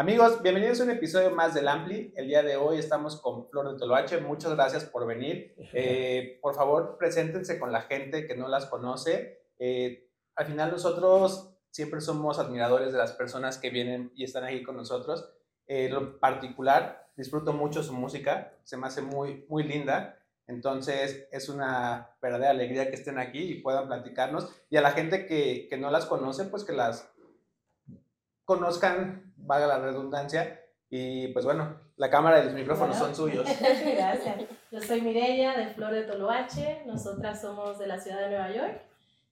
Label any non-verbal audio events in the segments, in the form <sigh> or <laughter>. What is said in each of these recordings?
Amigos, bienvenidos a un episodio más del Ampli. El día de hoy estamos con Flor de Toloache. Muchas gracias por venir. <laughs> Eh, por favor, preséntense con la gente que no las conoce. Eh, al final nosotros siempre somos admiradores de las personas que vienen y están aquí con nosotros. Eh, en lo particular, disfruto mucho su música, se me hace muy, muy linda. Entonces es una verdadera alegría que estén aquí y puedan platicarnos. Y a la gente que, que no las conoce, pues que las conozcan, valga la redundancia. Y pues bueno, la cámara y los micrófonos son suyos. <laughs> Gracias. Yo soy Mireya de Flor de Toloache. Nosotras somos de la ciudad de Nueva York.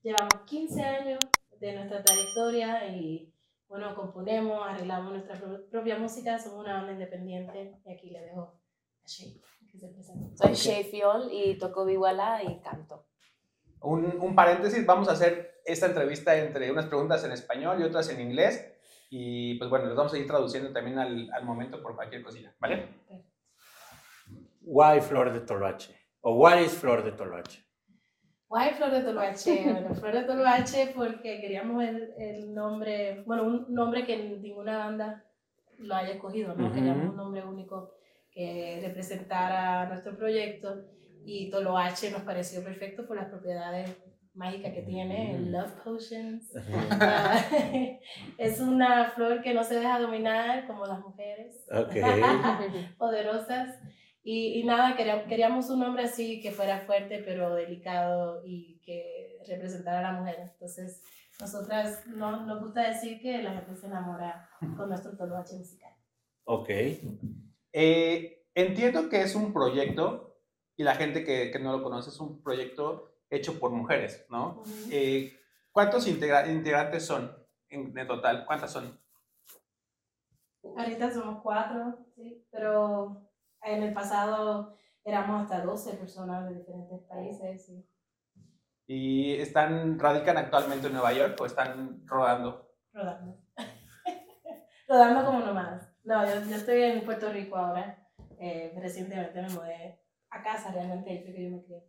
Llevamos 15 años de nuestra trayectoria y bueno, componemos, arreglamos nuestra propia música. Somos una banda independiente y aquí le dejo a Shay que se presente. Soy Shay Fiol y toco vihuela y canto. Un, un paréntesis, vamos a hacer esta entrevista entre unas preguntas en español y otras en inglés y pues bueno, los vamos a ir traduciendo también al, al momento por cualquier cosilla, ¿vale? Why Flor de Toloache? ¿O what is Flor de Toloache? Why Flor de Toloache? Bueno, Flor de Toloache porque queríamos el, el, nombre, bueno, un nombre que ninguna banda lo haya escogido, ¿no? Uh -huh. Queríamos un nombre único que representara nuestro proyecto y Toloache nos pareció perfecto por las propiedades mágica que tiene, el Love Potions. <laughs> es una flor que no se deja dominar como las mujeres okay. <laughs> poderosas. Y, y, nada, queríamos, queríamos un nombre así que fuera fuerte pero delicado y que representara a la mujer. Entonces, nosotras no, nos gusta decir que la gente se enamora con nuestro toloache musical. Ok. Eh, entiendo que es un proyecto, y la gente que, que no lo conoce, es un proyecto hecho por mujeres, ¿no? Uh -huh. eh, ¿Cuántos integra integrantes son en, en, total? ¿Cuántas son? Ahorita somos cuatro, sí, pero en el pasado éramos hasta 12 personas de diferentes países. Sí. ¿Y están, radican actualmente en Nueva York o están rodando? Rodando. <laughs> rodando como nomás. No, yo, yo, estoy en Puerto Rico ahora. Eh, recientemente me mudé a casa, realmente, fue que yo me crié.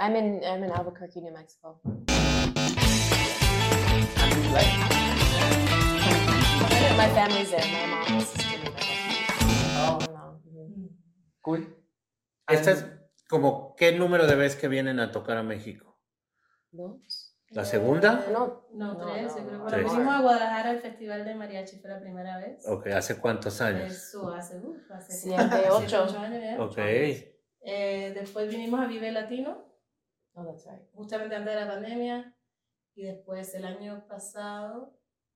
I'm in I'm in Albuquerque, New Mexico. My family's there. My mom is Oh, no. Cool. Esta es como qué número de veces que vienen a tocar a México. Dos. ¿La segunda? No, no, no tres. No, creo. Bueno, fuimos a Guadalajara al Festival de Mariachi fue la primera vez. Ok, ¿hace cuántos años? Eso hace, uf, hace siete, <laughs> ocho. ocho años ya. Ok. Eh, después vinimos a Vive Latino. Oh, that's right. Justamente antes de la pandemia. Y después el año pasado.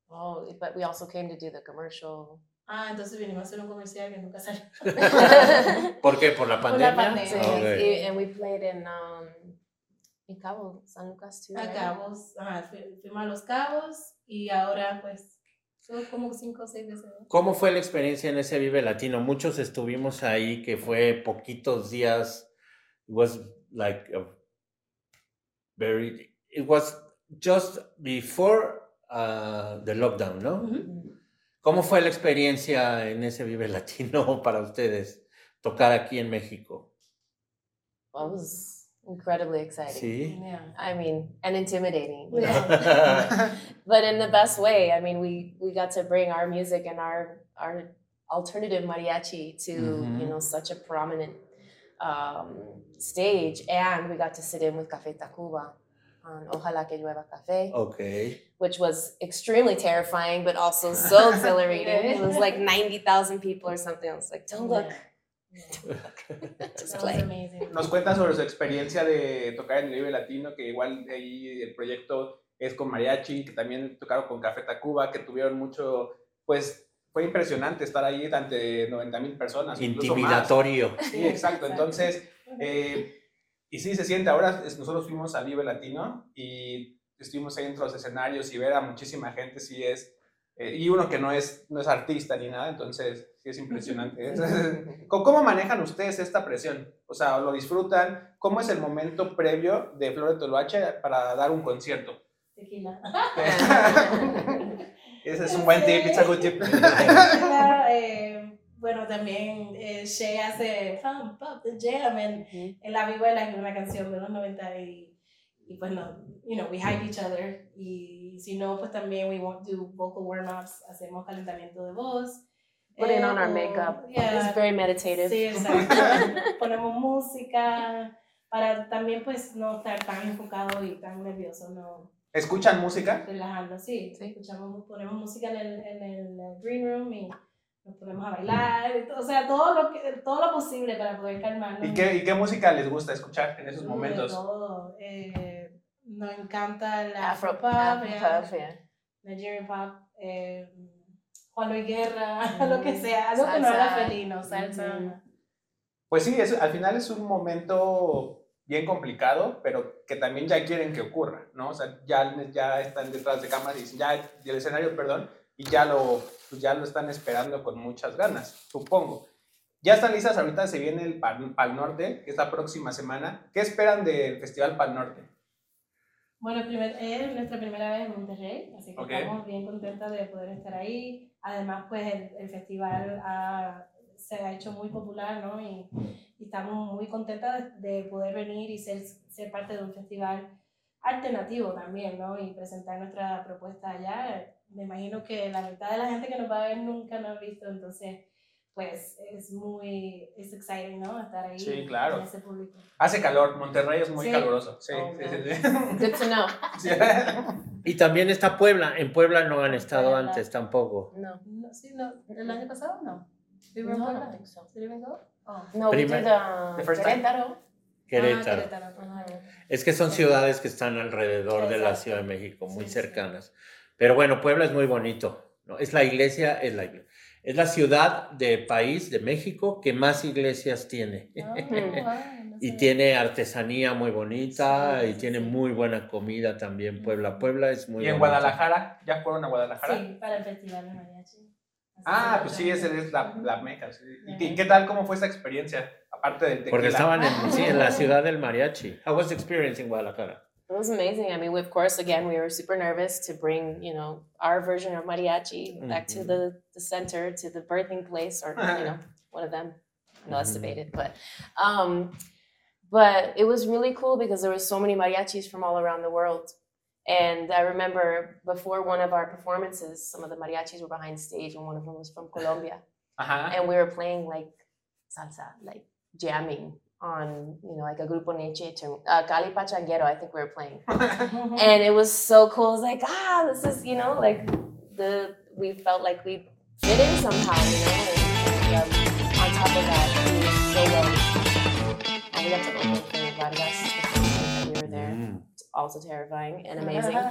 Oh, but we also came to do the commercial. Ah, entonces vinimos a hacer un comercial que nunca salió. <laughs> ¿Por qué? ¿Por la pandemia? Por la pandemia. Okay. And we played in, um, in Cabo, San Lucas too. A right? Cabos. Ajá, fuimos a Los Cabos y ahora pues son como cinco o seis veces. ¿Cómo fue la experiencia en ese Vive Latino? Muchos estuvimos ahí, que fue poquitos días. It was like a very, it was just before uh, the lockdown, ¿no? Uh -huh. ¿Cómo fue la experiencia en ese Vive Latino <laughs> para ustedes tocar aquí en México? Well, it was incredibly exciting. Sí. Yeah. I mean, and intimidating. You <laughs> know? but in the best way. I mean, we we got to bring our music and our our alternative mariachi to mm -hmm. you know such a prominent um, stage, and we got to sit in with Café Tacuba on Ojalá que llueva café, Okay. which was extremely terrifying, but also <laughs> so exhilarating. it was like ninety thousand people or something. I was like, don't look. Just play. Nos cuenta sobre su experiencia de tocar en el Vive Latino, que igual ahí el proyecto es con Mariachi, que también tocaron con Café Tacuba, que tuvieron mucho, pues fue impresionante estar ahí ante 90 mil personas. Intimidatorio. Sí, exacto. Entonces, eh, y sí, se siente. Ahora nosotros fuimos al Vive Latino y estuvimos ahí entre los escenarios y ver a muchísima gente, sí es. eh, y uno que no es, no es artista ni nada, entonces sí es impresionante. <laughs> <laughs> ¿Cómo cómo manejan ustedes esta presión? O sea, ¿lo disfrutan? ¿Cómo es el momento previo de Flor de Toloache para dar un concierto? Tequila. <laughs> Ese es un buen tip, it's a good tip. <laughs> Tequila, eh, bueno, también eh, Shay hace Pump Up the Jam en, en La Vihuela, que es una canción de los 90 y, y pues no, you know, we hype each other y si no, pues también we won't do vocal warm-ups, hacemos calentamiento de voz. Putting eh, on our makeup. yeah, It's very meditative. Sí, exacto. <laughs> Ponemos música para también pues no estar tan enfocado y tan nervioso, no ¿Escuchan música? relajando, sí. Sí. Escuchamos, ponemos música en el, en el green room y nos ponemos a bailar, o sea, todo lo, que, todo lo posible para poder calmarnos. ¿Y qué, ¿Y qué música les gusta escuchar en esos De momentos? todo. Eh, nos encanta el Afro, Afro Pop, Afro yeah, pop, yeah. Nigerian Pop, eh, Juan Luis Guerra, Mm. <laughs> lo que sea, algo que no haga Salsa. feliz, no, salsa. Ujú. Pues sí, es, al final es un momento bien complicado, pero que también ya quieren que ocurra, ¿no? O sea, ya, ya están detrás de cámaras y dicen, ya, del escenario, perdón, y ya lo, pues ya lo están esperando con muchas ganas, supongo. Ya están listas, ahorita se viene el Pal, Pal Norte, que es la próxima semana. ¿Qué esperan del Festival Pal Norte? Bueno, primer- es nuestra primera vez en Monterrey, así que Ok. estamos bien contentas de poder estar ahí. Además, pues el, el festival ha- se ha hecho muy popular, ¿no? Y, y estamos muy contentas de, de poder venir y ser, ser parte de un festival alternativo también, ¿no? Y presentar nuestra propuesta allá. Me imagino que la mitad de la gente que nos va a ver nunca nos ha visto, entonces, pues es muy, es exciting, ¿no? Estar ahí Sí, claro. en ese público. Hace calor, Monterrey es muy Sí. caluroso. Sí, Oh, sí, sí, sí. Good to know. <laughs> Sí. Y también está Puebla. En Puebla no han estado Puebla. antes tampoco. No. No, sí, no, ¿El año pasado no? In No, Puebla? think so. We go? Oh. No, we Primer- did uh, The first time? Querétaro. Querétaro. Ah, Querétaro. Es que son ciudades que están alrededor de la. Ciudad de México, muy Sí, sí. cercanas. Pero bueno, Puebla es muy bonito. ¿no? Es la iglesia, es la iglesia. Es la ciudad del país de México que más iglesias tiene. Ah, wow, <laughs> Y tiene artesanía muy bonita Sí, y sí, tiene muy buena comida también. Puebla, Puebla es muy ¿Y en bonito. Guadalajara? ¿Ya fueron a Guadalajara? Sí, para el festival de mariachi. Así Ah, pues sí, esa es la, la meca. sí. ¿Y qué, qué tal? ¿Cómo fue esta experiencia? Aparte del tequila. Porque estaban en, sí, en la <laughs> ciudad del mariachi. How was the experience in Guadalajara? It was amazing. I mean, we, of course, again, we were super nervous to bring, you know, our version of mariachi back to Mhm. the, the center, to the birthing place, or, <laughs> you know, one of them. No, that's Mhm. debated, but, um, but it was really cool because there were so many mariachis from all around the world. And I remember before one of our performances, some of the mariachis were behind stage, and one of them was from Colombia. Ajá. and we were playing like salsa, like jamming on, you know, like a grupo Neche, to- uh, Cali Pachanguero, I think we were playing. <laughs> and it was so cool. It was like, ah, this is, you know, like the, we felt like we fit in somehow, you know, also terrifying and amazing. <laughs>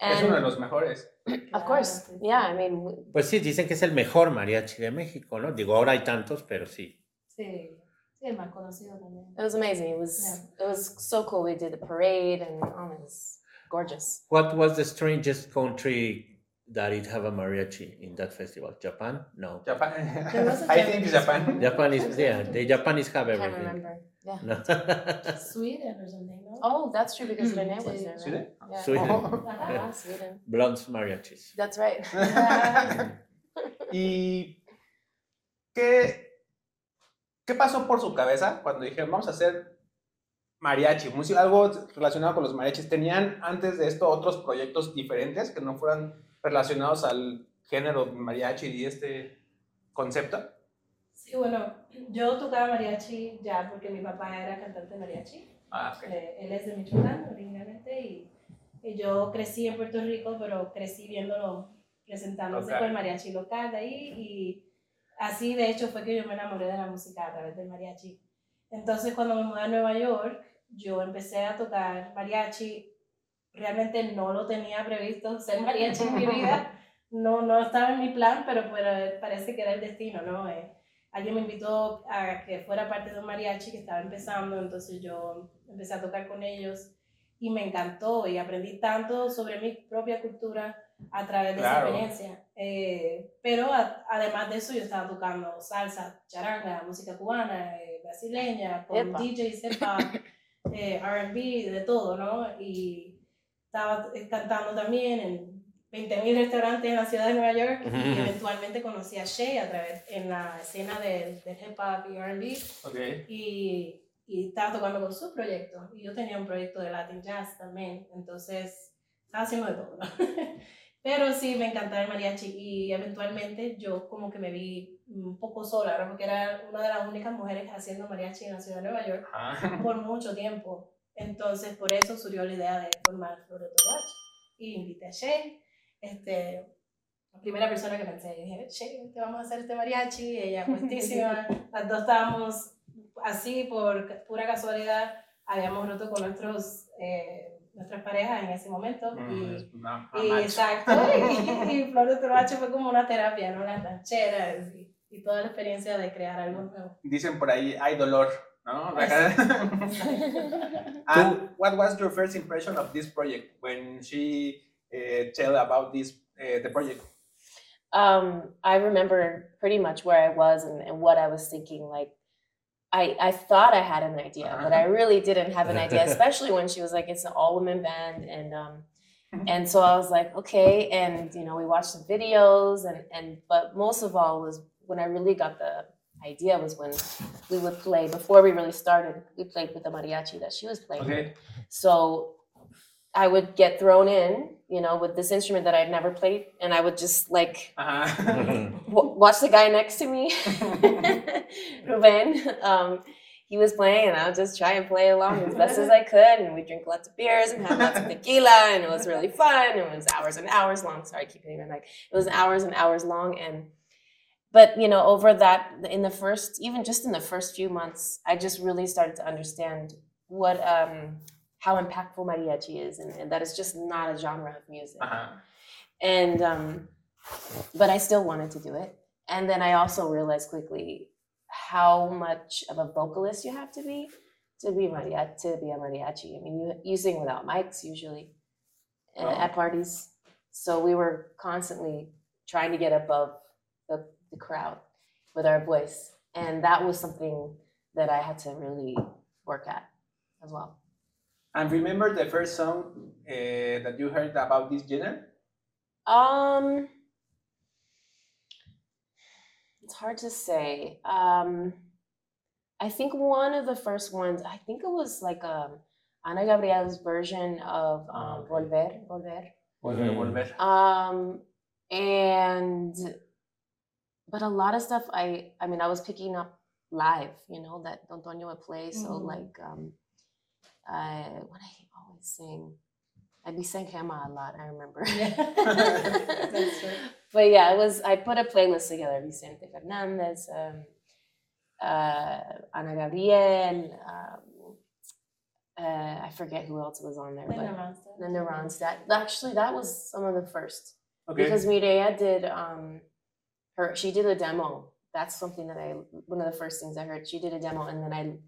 Es uno de And los mejores. of course, yeah. I mean, we- Pues sí, dicen que es el mejor mariachi de México, ¿no? Digo, ahora hay tantos, pero sí. Sí, sí, el más conocido también. It was amazing. It was it was so cool. We did the parade and oh, it was gorgeous. What was the strangest country that it have a mariachi in that festival? Japan? No. Japan. There was a <laughs> I think Japanese Japan. one. Japanese, yeah, the Japanese have I can't everything. remember. Yeah. No. Sweden or something, no? Oh, that's true because Renee was Sí. there. Right? ¿Sweden? <laughs> Yeah. Sweden. Ajá. Yeah, Sweden. Blondes mariachis. That's right. <laughs> <laughs> ¿Y qué, qué pasó por su cabeza cuando dijeron, vamos a hacer mariachi, música, algo relacionado con los mariachis? ¿Tenían antes de esto otros proyectos diferentes que no fueran relacionados al género mariachi y este concepto? Sí, bueno, yo tocaba mariachi ya porque mi papá era cantante de mariachi. Ah, ok. Eh, él es de Michoacán originalmente y, y yo crecí en Puerto Rico, pero crecí viéndolo presentándose Local. con el mariachi local de ahí y así de hecho fue que yo me enamoré de la música a través del mariachi. Entonces cuando me mudé a Nueva York, yo empecé a tocar mariachi, realmente no lo tenía previsto ser mariachi en mi vida, <laughs> no, no estaba en mi plan, pero, pero parece que era el destino, ¿no? Eh, alguien me invitó a que fuera parte de un mariachi que estaba empezando, entonces yo empecé a tocar con ellos y me encantó y aprendí tanto sobre mi propia cultura a través de esa experiencia. Eh, pero además de eso yo estaba tocando salsa, charanga, música cubana, eh, brasileña, con DJs, hip hop, eh, R&B, de todo, ¿no? Y estaba cantando también en 20.000 restaurantes en la ciudad de Nueva York y eventualmente conocí a Shay a través en la escena del de hip hop y R&B. Okay. Y, y estaba tocando con su proyecto y yo tenía un proyecto de Latin Jazz también, entonces estaba haciendo de todo. <laughs> Pero sí, me encantaba el mariachi y eventualmente yo como que me vi un poco sola, porque era una de las únicas mujeres haciendo mariachi en la ciudad de Nueva York ah. <laughs> por mucho tiempo. Entonces por eso surgió la idea de formar Flor Y invité a Shay, este, la primera persona que pensé, dije, te vamos a hacer este mariachi, ella puestísima, <laughs> las dos estábamos así por pura casualidad, habíamos roto con nuestros... Eh, nuestras parejas en ese momento. y, y exacto, y, y, Flor de Toroache fue como una terapia, ¿no? Las rancheras y, y, toda la experiencia de crear algo nuevo. Dicen por ahí, hay dolor, ¿no? And <laughs> what was your first impression of this project when she tell about this uh, the project? Um, I remember pretty much where I was and, and what I was thinking, like I, I thought I had an idea, but I uh-huh. really didn't have an idea, <laughs> especially when she was like, it's an all women band. And, um, and so I was like, okay. And, you know, we watched the videos and, and, but most of all was when I really got the idea was when we would play before we really started, we played with the mariachi that she was playing. Okay. So I would get thrown in, you know, with this instrument that I'd never played, and I would just like uh-huh. watch the guy next to me, <laughs> Ruben. Um, he was playing, and I would just try and play along as best as I could. And we drink lots of beers and have lots of tequila, and it was really fun. It was hours and hours long. Sorry, I keep hitting my mic. It was hours and hours long, and but you know, over that, in the first, even just in the first few months, I just really started to understand what um, how impactful mariachi is, and, and that it's just not a genre of music. Uh-huh. And um, but I still wanted to do it, and then I also realized quickly how much of a vocalist you have to be to be mariachi. To be a mariachi, I mean, you you sing without mics usually oh. at parties, so we were constantly trying to get above the, the crowd with our voice, and that was something that I had to really work at as well. And remember the first song uh, that you heard about this genre? Um, it's hard to say. Um, I think one of the first ones, I think it was like um, Ana Gabriel's version of um, oh, okay. Volver, Volver. Volver, Volver. Um, and, but a lot of stuff I, I mean, I was picking up live, you know, that Don Antonio would play. So mm-hmm. like, um, uh, what I always sing. I'd be saying Hema a lot, I remember. <laughs> <laughs> but yeah, it was, I put a playlist together Vicente Fernandez, um, uh, Ana Gabriel, um, uh, I forget who else was on there. Linda Ronstadt. Linda Ronstadt. Actually, that was some of the first. Okay. Because Mireya did, um, her, she did a demo. That's something that I, one of the first things I heard. She did a demo and then I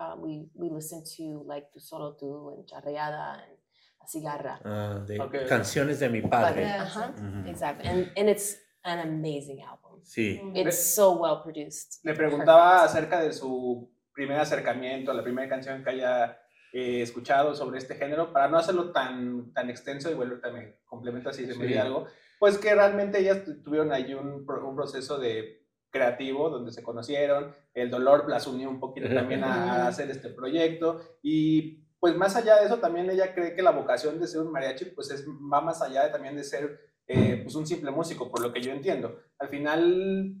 uh, we we listen to like Tu Solo Tu and Charreada and La Cigarra. Uh, de okay. Canciones de mi padre. uh-huh, mm-hmm. Exactly. And, and it's an amazing album. Sí. It's so well produced. Le preguntaba Perfect. acerca de su primer acercamiento, la primera canción que haya eh, escuchado sobre este género, para no hacerlo tan, tan extenso y bueno, también complemento así de sí. algo, pues que realmente ellas tuvieron ahí un, un proceso de creativo donde se conocieron, el dolor las unió un poquito <laughs> también a, hacer este proyecto y pues más allá de eso también ella cree que la vocación de ser un mariachi pues es, va más allá de, también de ser eh, pues un simple músico, por lo que yo entiendo. Al final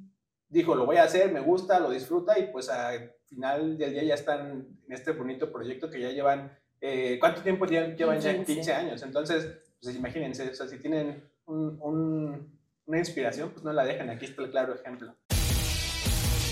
dijo, lo voy a hacer, me gusta, lo disfruta y pues al final del día ya están en este bonito proyecto que ya llevan, eh, ¿cuánto tiempo llevan? Llevan ya 15 años. Entonces, pues imagínense, o sea, si tienen un, una inspiración, pues no la dejen, aquí está el claro ejemplo.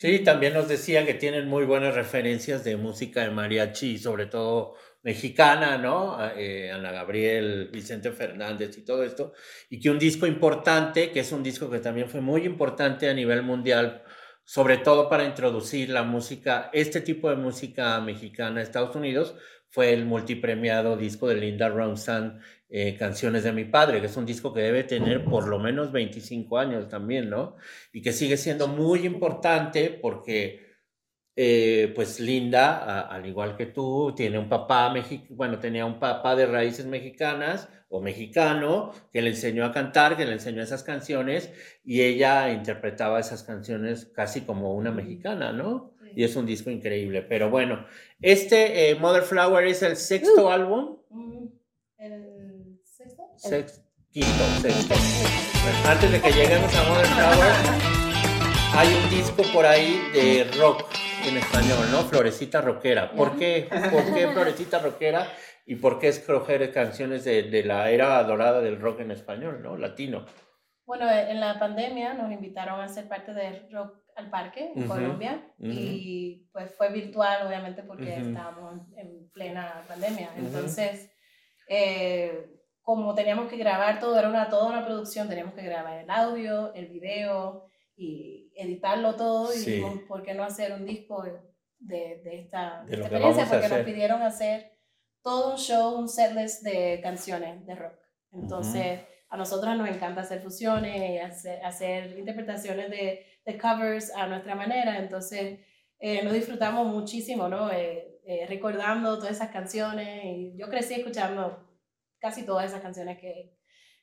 Sí, también nos decía que tienen muy buenas referencias de música de mariachi, sobre todo mexicana, ¿no? Eh, Ana Gabriel, Vicente Fernández y todo esto. Y que un disco importante, que es un disco que también fue muy importante a nivel mundial, sobre todo para introducir la música, este tipo de música mexicana a Estados Unidos, fue el multipremiado disco de Linda Ronstadt, eh, Canciones de mi padre, que es un disco que debe tener por lo menos 25 años también, ¿no? Y que sigue siendo muy importante porque, eh, pues Linda, al igual que tú, tiene un papá, bueno, tenía un papá de raíces mexicanas o mexicano que le enseñó a cantar, que le enseñó esas canciones y ella interpretaba esas canciones casi como una mexicana, ¿no? Y es un disco increíble. Pero bueno, este eh, Mother Flower es el sexto uh. álbum. Mm, ¿El sexto? Quinto, sexto. Antes de que lleguemos a Mother Flower, hay un disco por ahí de rock en español, ¿no? Florecita Rockera. ¿Por qué? ¿Por qué Florecita Rockera? ¿Y por qué escoger canciones de, de la era dorada del rock en español, ¿no? Latino. Bueno, en la pandemia nos invitaron a ser parte de Rock al parque en Colombia y pues fue virtual obviamente porque estábamos en plena pandemia. Entonces, eh, como teníamos que grabar todo, era una, toda una producción, teníamos que grabar el audio, el video y editarlo todo y dijimos, ¿por qué no hacer un disco de, de esta, experiencia? Porque nos pidieron hacer todo un show, un setlist de canciones de rock. Entonces, a nosotros nos encanta hacer fusiones y hacer, hacer interpretaciones de de covers a nuestra manera, entonces eh, nos disfrutamos muchísimo, ¿no? Eh, eh, recordando todas esas canciones y yo crecí escuchando casi todas esas canciones que,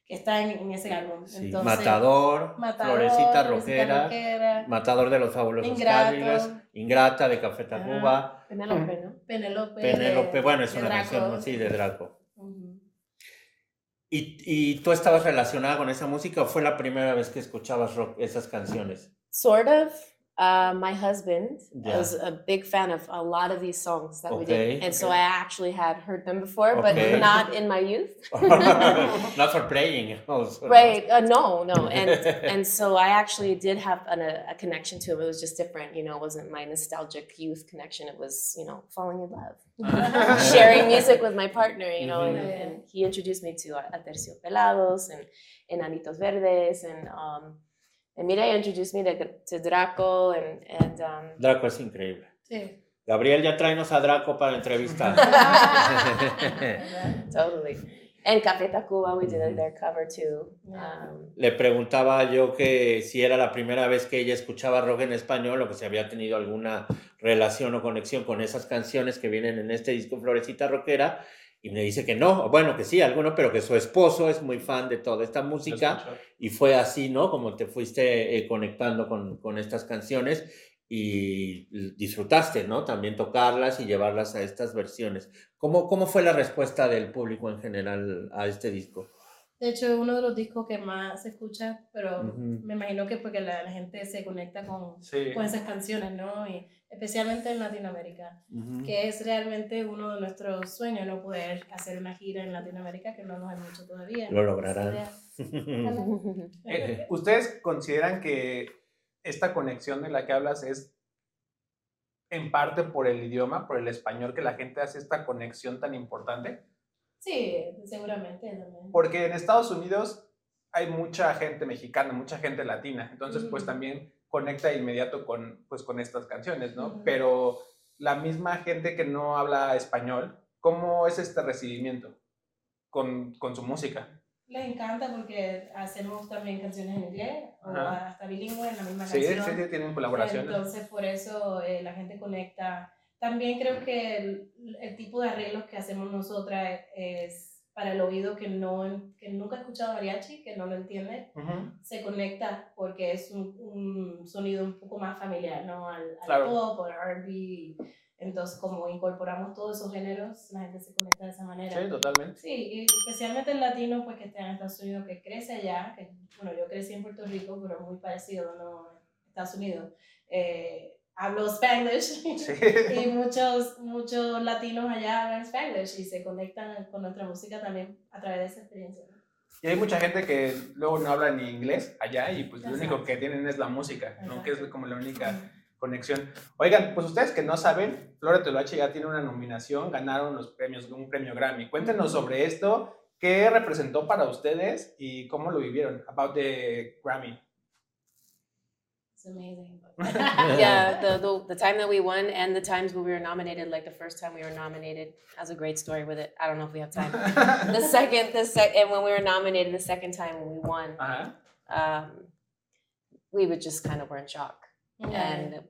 que están en, ese álbum. Matador, Florecita Rojera, Matador de los Fabulosos Cálidos, Ingrata de Café Tacuba. Penelope, ¿no? Penelope. Penelope, bueno, es una canción, sí, de Draco. ¿Y, ¿Y, tú estabas relacionada con esa música o fue la primera vez que escuchabas rock, esas canciones? sort of uh, my husband yeah. was a big fan of a lot of these songs that okay. we did, and so I actually had heard them before, okay. but <laughs> not in my youth. <laughs> not for playing, <laughs> also. right? Uh, no, no, and and so I actually did have an, a, a, connection to it. It was just different, you know. It wasn't my nostalgic youth connection. It was, you know, falling in love, sharing music with my partner, you know, mm-hmm. and, and, he introduced me to Aterciopelados and Enanitos Verdes and. Um, Emilia introduced me to, Draco and, and um, Draco es increíble. Sí. Gabriel, ya tráenos a Draco para entrevistar. <laughs> <laughs> totally. En Café Tacuba we did their cover too. Um, Le preguntaba yo que si era la primera vez que ella escuchaba rock en español o que si había tenido alguna relación o conexión con esas canciones que vienen en este disco Florecita Rockera y me dice que no, bueno, que sí, alguno, pero que su esposo es muy fan de toda esta música y fue así, ¿no? Como te fuiste eh, conectando con, con, estas canciones y disfrutaste, ¿no? También tocarlas y llevarlas a estas versiones. ¿Cómo, cómo fue la respuesta del público en general a este disco? De hecho, es uno de los discos que más se escucha, pero me imagino que porque la, gente se conecta con, con esas canciones, ¿no? Y especialmente en Latinoamérica, que es realmente uno de nuestros sueños, no poder hacer una gira en Latinoamérica, que no nos hay mucho todavía. Lo lograrán. Eh, ¿Ustedes consideran que esta conexión de la que hablas es en parte por el idioma, por el español, que la gente hace esta conexión tan importante? Sí, seguramente Porque en Estados Unidos hay mucha gente mexicana, mucha gente latina, entonces pues también conecta de inmediato con, pues, con estas canciones, ¿no? Pero la misma gente que no habla español, ¿cómo es este recibimiento con, con su música? Les encanta porque hacemos también canciones en inglés o hasta bilingüe en la misma canción. Sí, sí, tienen colaboraciones. Entonces, por eso eh, la gente conecta también creo que el, el, tipo de arreglos que hacemos nosotras es para el oído que, no, que nunca ha escuchado mariachi, que no lo entiende, se conecta porque es un, un, sonido un poco más familiar, ¿no? Al, al pop, al R&B. Entonces, como incorporamos todos esos géneros, la gente se conecta de esa manera. Sí, totalmente. Sí, y especialmente el latino, pues que está en Estados Unidos, que crece allá, que, bueno, yo crecí en Puerto Rico, pero muy parecido, ¿no? Estados Unidos. Eh, hablo Spanglish Sí. <laughs> y muchos, muchos latinos allá hablan Spanglish y se conectan con nuestra música también a través de esa experiencia. Y hay mucha gente que luego no habla ni inglés allá y pues lo Exacto. único que tienen es la música, ¿no? Que es como la única conexión. Oigan, pues ustedes que no saben, Flora Toloache ya tiene una nominación, ganaron los premios, un premio Grammy. Cuéntenos sobre esto, qué representó para ustedes y cómo lo vivieron, about the Grammy. It's amazing. <laughs> yeah, <laughs> the, the the time that we won and the times when we were nominated, like the first time we were nominated, has a great story with it. I don't know if we have time. <laughs> the second, the sec, and when we were nominated the second time when we won, Ajá. um, we would just kind of were in shock Yeah. and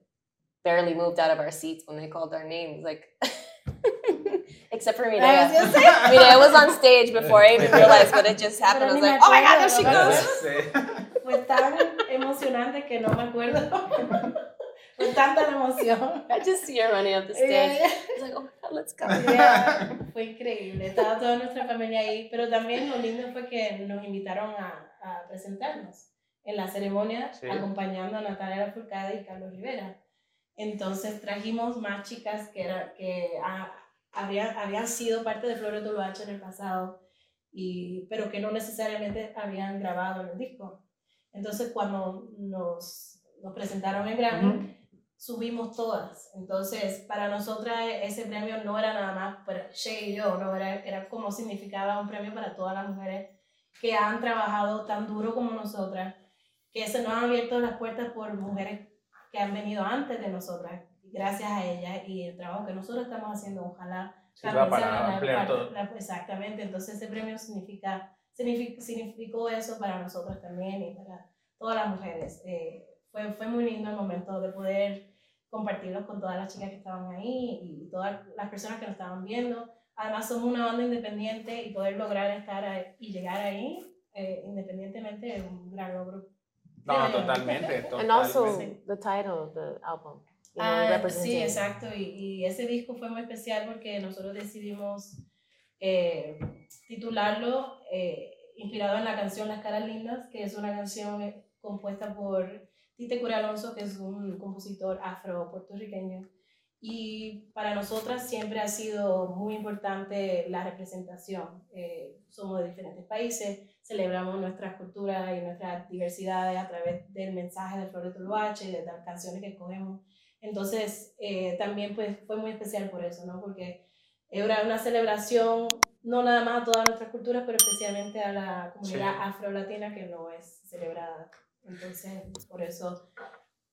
barely moved out of our seats when they called our names, like. Except for me, I was I gonna say, mean, I was on stage before I even realized, but it just happened. I was like, "Oh my god, there she goes!" Fue tan emocionante que no me acuerdo. <laughs> fue tanta la emoción. I just see her running up the stairs. Yeah. I was like, "Oh my god, let's go!" <laughs> Yeah, fue increíble, estaba toda nuestra familia ahí, pero también lo lindo fue que nos invitaron a, a presentarnos en la ceremonia Sí. acompañando a Natalia Lafourcade y Carlos Rivera. Entonces trajimos más chicas que, era, que ah, habrían, habían sido parte de Flores Toloache en el pasado, y, pero que no necesariamente habían grabado en el disco. Entonces cuando nos, nos presentaron en Grammy, subimos todas. Entonces, para nosotras ese premio no era nada más para Shay y yo, no era, era como significaba un premio para todas las mujeres que han trabajado tan duro como nosotras, que se nos han abierto las puertas por mujeres que han venido antes de nosotras, gracias a ellas y el trabajo que nosotros estamos haciendo, ojalá sea para ampliar todo. la- exactamente, entonces ese premio significa, signifi- significó eso para nosotras también y para todas las mujeres. Eh, fue, fue muy lindo el momento de poder compartirlo con todas las chicas que estaban ahí y todas las personas que nos estaban viendo. Además, somos una banda independiente y poder lograr estar ahí y llegar ahí eh, independientemente es un gran logro. No, totalmente, totalmente. <laughs> And also the title of the album. You know, Ah, sí, exacto. Y, y ese disco fue muy especial porque nosotros decidimos eh, titularlo eh, inspirado en la canción Las Caras Lindas, que es una canción eh, compuesta por Tite Cura Alonso, que es un compositor afro-puertorriqueño. Y para nosotras siempre ha sido muy importante la representación. Eh, somos de diferentes países, celebramos nuestras culturas y nuestras diversidades a través del mensaje de Flor de Toloache, de las canciones que escogemos. Entonces, eh, también pues, fue muy especial por eso, ¿no? Porque era una celebración no nada más a todas nuestras culturas, pero especialmente a la comunidad Sí. afro-latina que no es celebrada. Entonces, por eso,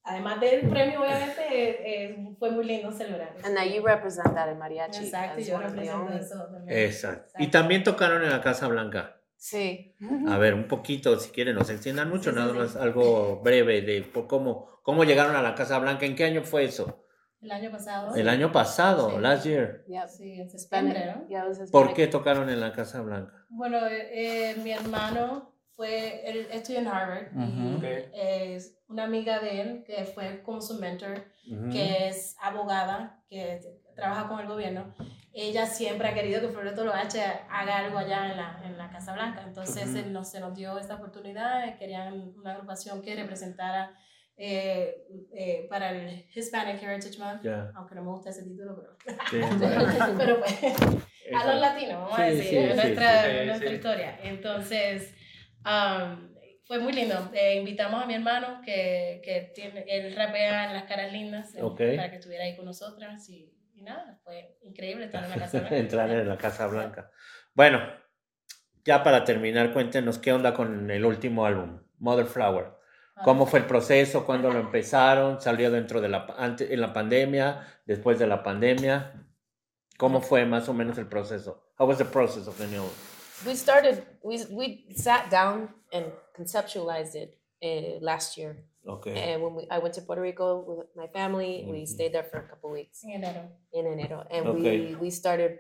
además del premio, obviamente, eh, eh, fue muy lindo celebrar. And that you represent that in mariachi. Exacto, yo represento eso también. Exacto. Y también tocaron en la Casa Blanca. Sí. A ver, un poquito, si quieren, no se extiendan mucho, Sí, sí, nada sí. más algo breve de por cómo, cómo llegaron a la Casa Blanca. ¿En qué año fue eso? El año pasado. El año pasado, Sí. last year. Yep. Sí, en septiembre. ¿no? Yeah, ¿Por qué tocaron en la Casa Blanca? Bueno, eh, eh, mi hermano fue, él estudió en Harvard Ujú. y Ok. es una amiga de él que fue como su mentor, Ujú. que es abogada, que trabaja con el gobierno. Ella siempre ha querido que Flor de Toloache haga algo allá en la, en la Casa Blanca. Entonces Ujú. él nos, se nos dio esta oportunidad. Querían una agrupación que representara eh, eh, para el Hispanic Heritage Month. Ya, Aunque no me gusta ese título, pero, <laughs> sí. pero pues, <laughs> a los latinos, vamos a Sí, decir, sí, es sí, nuestra, nuestra sí. historia. Entonces, um, fue muy lindo. Eh, invitamos a mi hermano, que, que tiene, él rapea en Las Caras Lindas, eh, Ok. para que estuviera ahí con nosotras. Y, y nada, fue increíble estar en la casa. <laughs> Blanca. Entrar en la Casa Blanca. Bueno, ya para terminar, cuéntenos qué onda con el último álbum, Mother Flower. ¿Cómo fue el proceso? ¿Cuándo lo empezaron? ¿Salió dentro de la, pa- ante- en la pandemia? ¿Después de la pandemia? ¿Cómo fue más o menos el proceso? How was the process of the new? We started. We we sat down and conceptualized it uh, last year. Okay. And when we, I went to Puerto Rico with my family, we Mhm. stayed there for a couple weeks En enero. in enero, and Okay. we we started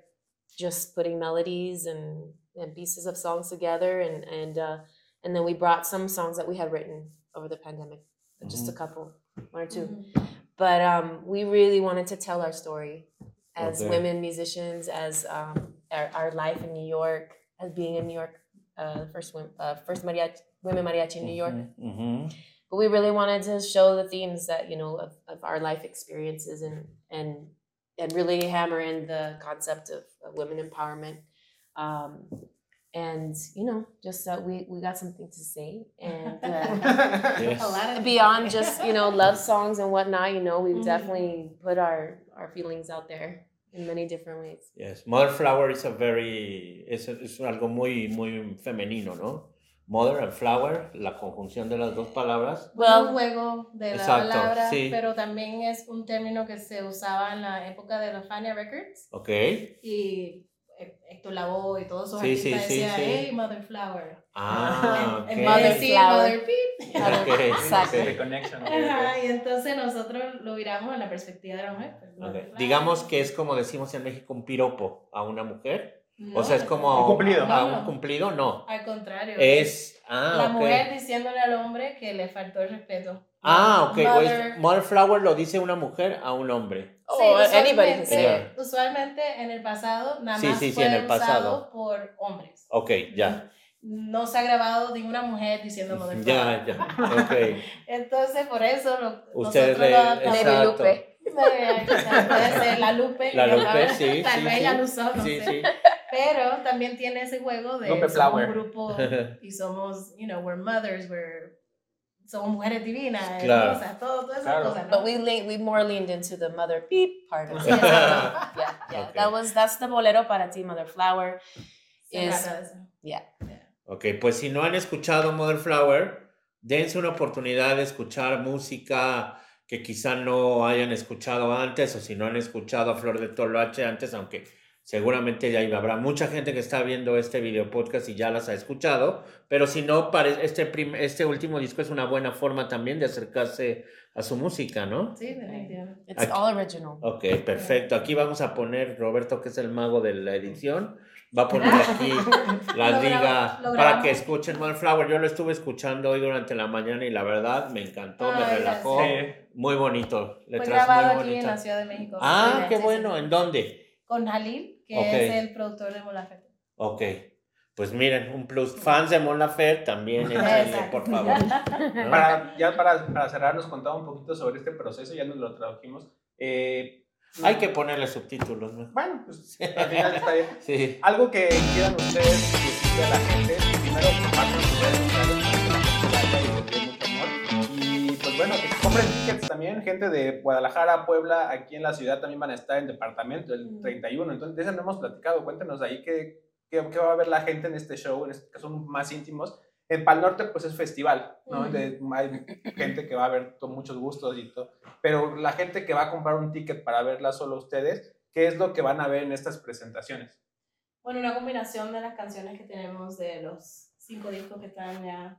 just putting melodies and, and pieces of songs together, and and uh, and then we brought some songs that we had written over the pandemic, just a couple, one or 2 Ujú. but um, we really wanted to tell our story as Okay. women musicians, as um, our, our life in New York, as being in New York, uh, first wom- uh, first mariachi, women mariachi in New York. Ujú. But but we really wanted to show the themes that you know of, of our life experiences and and and really hammer in the concept of, of women empowerment. Um, and you know, just that we we got something to say, and uh, <laughs> Yes. A lot of beyond just you know love songs and whatnot, you know, we've Mhm. definitely put our our feelings out there in many different ways. Yes, Mother Flower is a very, es, es algo muy, muy femenino, ¿no? Mother and Flower, la conjunción de las dos palabras. un juego de la Exacto, palabra, sí. pero también es un término que se usaba en la época de los Fania Records Ok, y Héctor Lavoe y todos esos Sí, sí, artistas sí, decían, sí. hey, Mother Flower. ah, ok. En Mother Flower. Mother y entonces nosotros lo viramos en la perspectiva de la mujer. pues, Ok. Mother Flower. Digamos que es como decimos en México un piropo a una mujer. No, O sea, es como Un cumplido. a No, un no. cumplido, no. Al contrario. Es, ah, la ok. mujer diciéndole al hombre que le faltó el respeto. Ah, ok. Mother- Mother Flower lo dice una mujer a un hombre. Oh, Sí, anybody can usualmente, it. usualmente en el pasado nada Sí, más sí, sí, fue en el pasado. usado por hombres. Ok, ya. No se ha grabado ninguna mujer diciendo Mother Flower. Ya, ya. <laughs> Ok. Entonces, por eso lo, Ustedes nosotros le- lo. Eh, Puede ser la Lupe. La <laughs> Lupe, sí, Tal sí, vez sí. la usó, no Sí, sé. sí. Pero también tiene ese juego de somos un grupo <laughs> y somos, you know, we're mothers, we're, somos mujeres divinas, Claro. cosas, todo, todas esas Claro. cosas, ¿no? But we le- we more leaned into the mother beep part of it. <laughs> Yeah, yeah. Okay. That was that's the bolero para ti, Mother Flower. Is- eso. Yeah. Ok, pues si no han escuchado Mother Flower, dense una oportunidad de escuchar música que quizá no hayan escuchado antes o si no han escuchado a Flor de Toloache antes, aunque seguramente ya habrá mucha gente que está viendo este video podcast y ya las ha escuchado, pero si no, este, prim- este último disco es una buena forma también de acercarse a su música, ¿no? Sí, definitivamente. It's Aquí- all original. Ok, perfecto. Aquí vamos a poner, Roberto, que es el mago de la edición, va a poner aquí <laughs> la liga para que escuchen Flower. Yo lo estuve escuchando hoy durante la mañana y la verdad me encantó, me relajó. Sí. Muy bonito. Fue grabado muy aquí en la. Ciudad de México. Ah, qué bueno. ¿En dónde? Con Jalil, que es el productor de Mola Fete. Ok. Pues miren, un plus. Fans de Mon Laferte también, <laughs> échenle, Exacto. por favor. ¿no? Para, ya para, para cerrar, nos contaba un poquito sobre este proceso, ya nos lo tradujimos. Eh, Hay que ponerle subtítulos, ¿no? Bueno, pues <laughs> al final está bien. Sí. Algo que quieran ustedes decirle a la gente, primero compartan sus redes compren tickets también, gente de Guadalajara, Puebla, aquí en la ciudad también van a estar en departamento el Mm. 31. Entonces, de eso no hemos platicado. Cuéntenos ahí qué, qué, qué va a ver la gente en este show, en este- que son más íntimos. En Pal Norte, pues es festival, ¿no? Ujú. De- hay gente que va a ver con muchos gustos y todo. Pero la gente que va a comprar un ticket para verla solo ustedes, ¿qué es lo que van a ver en estas presentaciones? Bueno, una combinación de las canciones que tenemos de los cinco discos que están ya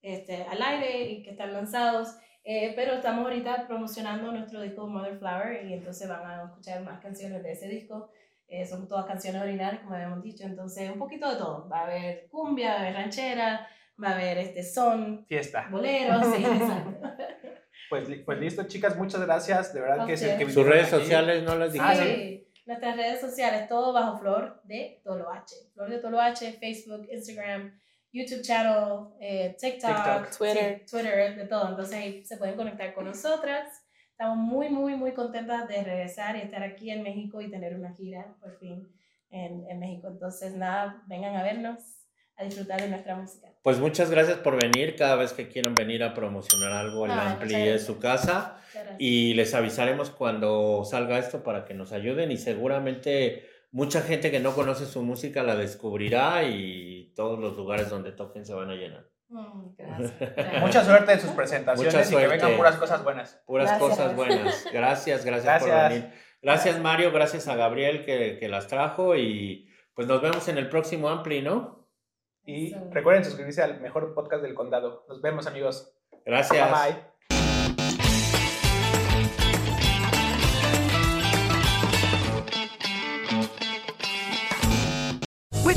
este, al aire y que están lanzados. Eh, pero estamos ahorita promocionando nuestro disco Mother Flower y entonces van a escuchar más canciones de ese disco. Eh, son todas canciones originales, como habíamos dicho. Entonces, un poquito de todo. Va a haber cumbia, va a haber ranchera, va a haber este son, Fiesta. boleros. sí. <laughs> Pues, pues listo, chicas, muchas gracias. De verdad que es el que. Sus redes aquí. sociales no las Sí, Ah, dijeron. nuestras redes sociales, todo bajo Flor de Toloache. Flor de Toloache, Facebook, Instagram, YouTube channel, eh, TikTok, TikTok, Twitter. sí, Twitter, de todo. Entonces ahí se pueden conectar con nosotras. Estamos muy, muy, muy contentas de regresar y estar aquí en México y tener una gira por fin en, en México. Entonces, nada, vengan a vernos, a disfrutar de nuestra música. Pues muchas gracias por venir. Cada vez que quieran venir a promocionar algo, el Ay, Ampli es su casa. Y les avisaremos cuando salga esto para que nos ayuden. Y seguramente mucha gente que no conoce su música la descubrirá y todos los lugares donde toquen se van a llenar. Mm, gracias. <laughs> gracias. Mucha suerte en sus presentaciones y que vengan puras cosas buenas. Puras Gracias. cosas buenas. Gracias, gracias, por venir. Gracias Mario, gracias a Gabriel que, que las trajo y pues nos vemos en el próximo Ampli, ¿no? Y recuerden suscribirse al mejor podcast del condado. Nos vemos, amigos. Gracias. Bye bye.